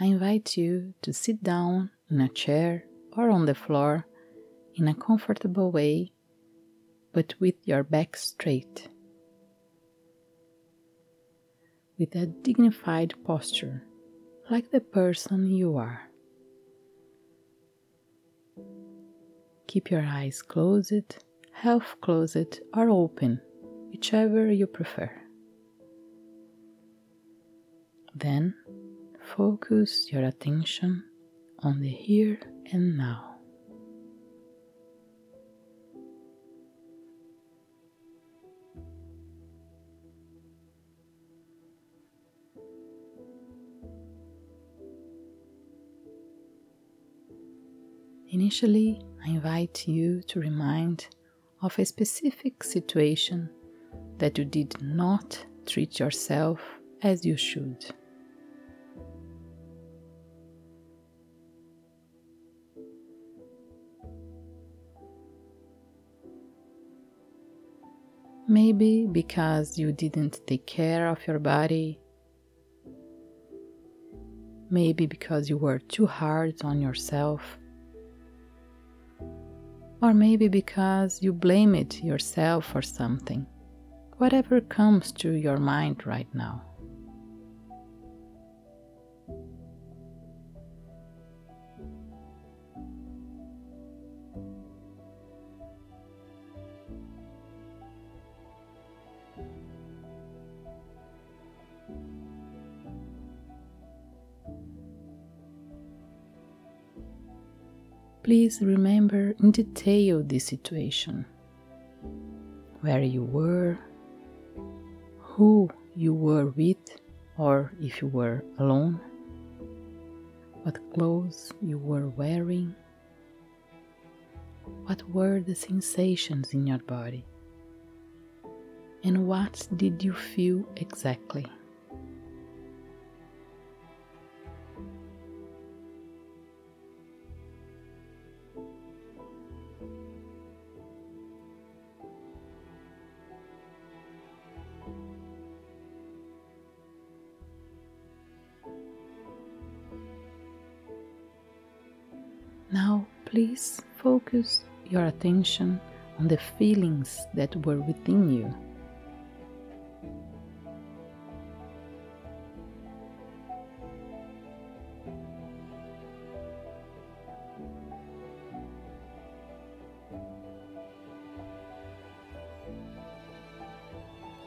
I invite you to sit down in a chair or on the floor in a comfortable way, but with your back straight. With a dignified posture, like the person you are. Keep your eyes closed, half closed, or open, whichever you prefer. Then focus your attention on the here and now. Initially, I invite you to remind of a specific situation that you did not treat yourself as you should. Maybe because you didn't take care of your body. Maybe because you were too hard on yourself. Or maybe because you blame it yourself for something. Whatever comes to your mind right now. Please remember in detail this situation where you were, who you were with, or if you were alone, what clothes you were wearing, what were the sensations in your body, and what did you feel exactly. Now, please focus your attention on the feelings that were within you.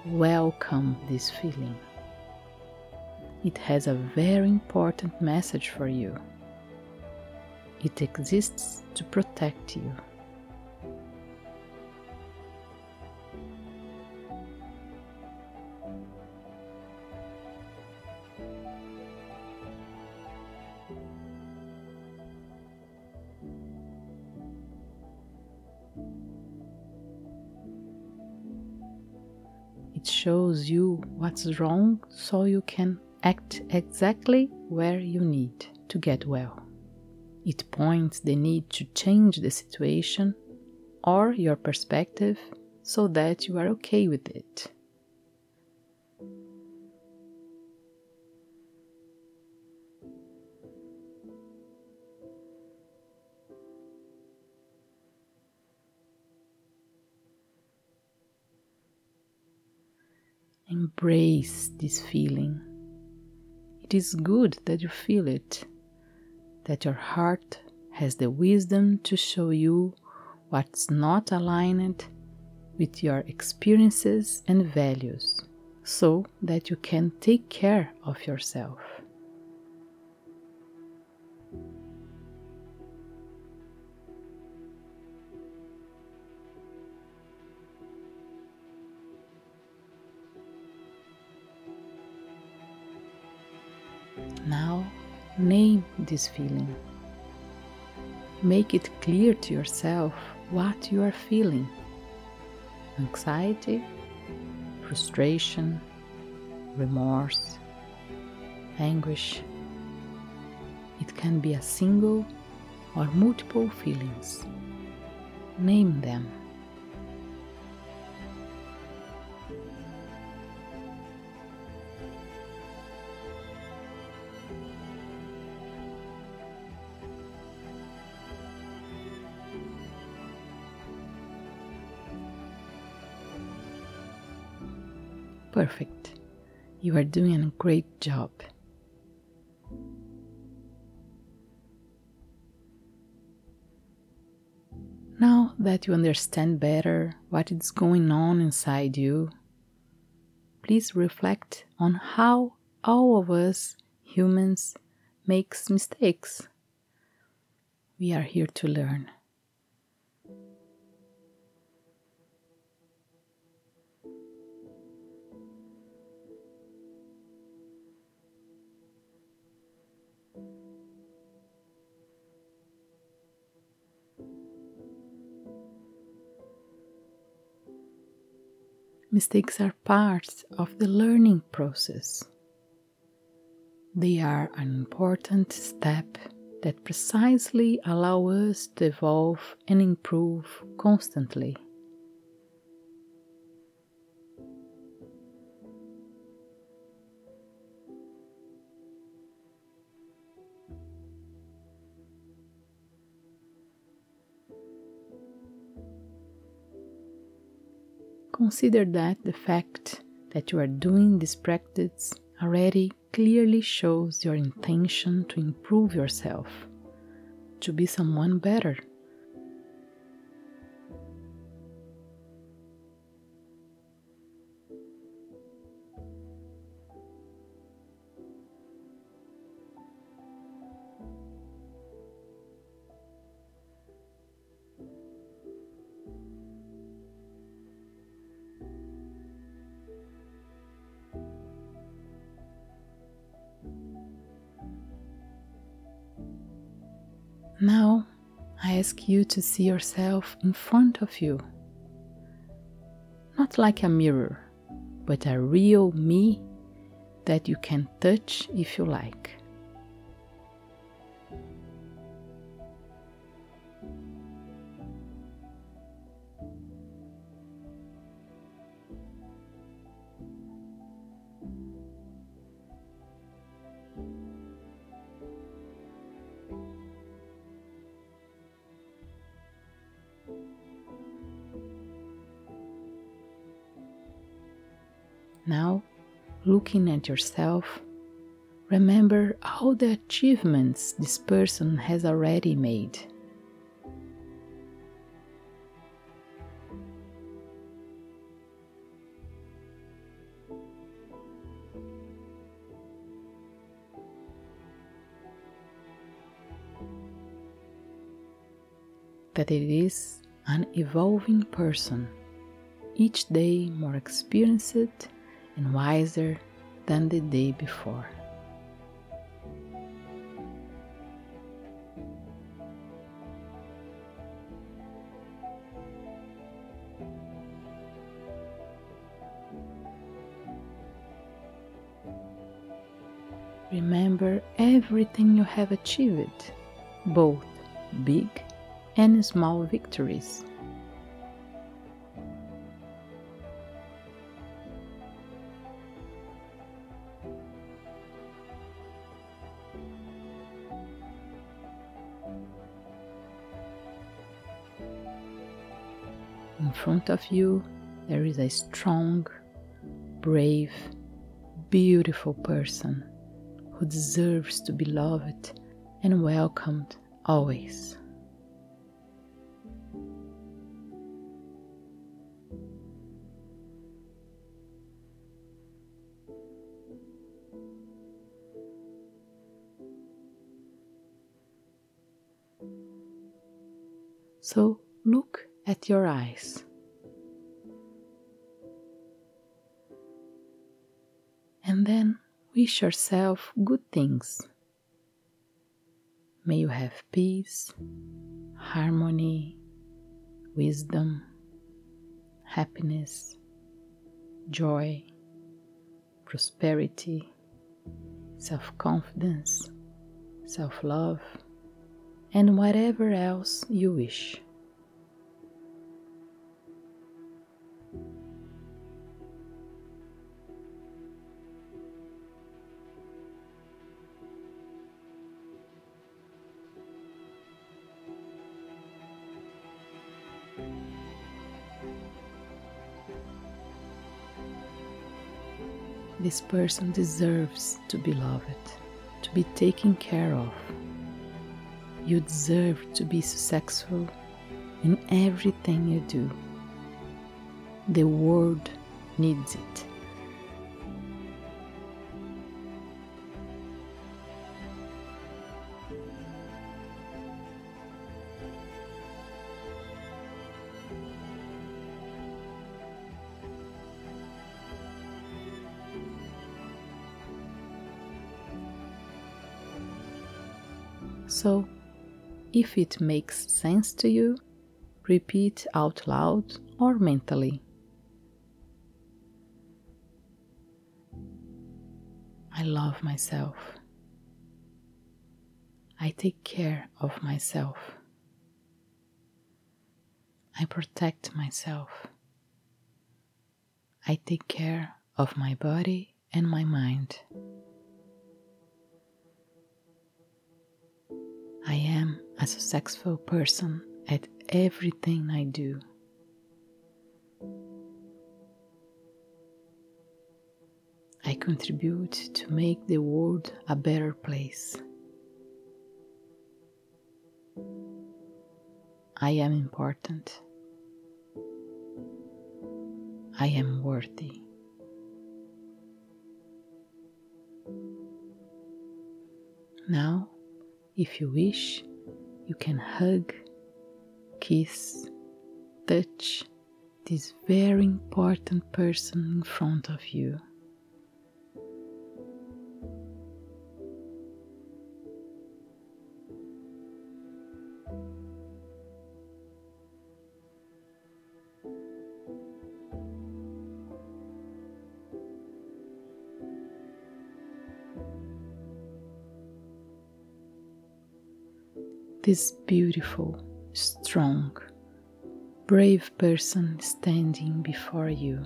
Welcome this feeling. It has a very important message for you. It exists to protect you. It shows you what's wrong so you can act exactly where you need to get well. It points the need to change the situation or your perspective so that you are okay with it. Embrace this feeling. It is good that you feel it that your heart has the wisdom to show you what's not aligned with your experiences and values so that you can take care of yourself. Name this feeling. Make it clear to yourself what you are feeling anxiety, frustration, remorse, anguish. It can be a single or multiple feelings. Name them. Perfect. You are doing a great job. Now that you understand better what is going on inside you, please reflect on how all of us humans makes mistakes. We are here to learn. Mistakes are part of the learning process. They are an important step that precisely allow us to evolve and improve constantly. Consider that the fact that you are doing this practice already clearly shows your intention to improve yourself, to be someone better. Now I ask you to see yourself in front of you. Not like a mirror, but a real me that you can touch if you like. Now, looking at yourself, remember all the achievements this person has already made. That it is an evolving person, each day more experienced and wiser than the day before. Remember everything you have achieved, both big and small victories. In front of you, there is a strong, brave, beautiful person who deserves to be loved and welcomed always. So look at your eyes. And then wish yourself good things. May you have peace, harmony, wisdom, happiness, joy, prosperity, self confidence, self love, and whatever else you wish. This person deserves to be loved, to be taken care of. You deserve to be successful in everything you do. The world needs it. So, if it makes sense to you, repeat out loud or mentally. I love myself. I take care of myself. I protect myself. I take care of my body and my mind. I am a successful person at everything I do. I contribute to make the world a better place. I am important. I am worthy. Now if you wish, you can hug, kiss, touch this very important person in front of you. This beautiful, strong, brave person standing before you.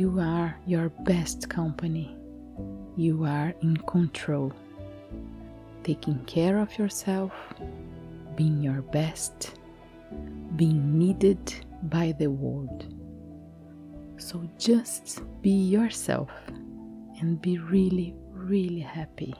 You are your best company. You are in control. Taking care of yourself, being your best, being needed by the world. So just be yourself and be really, really happy.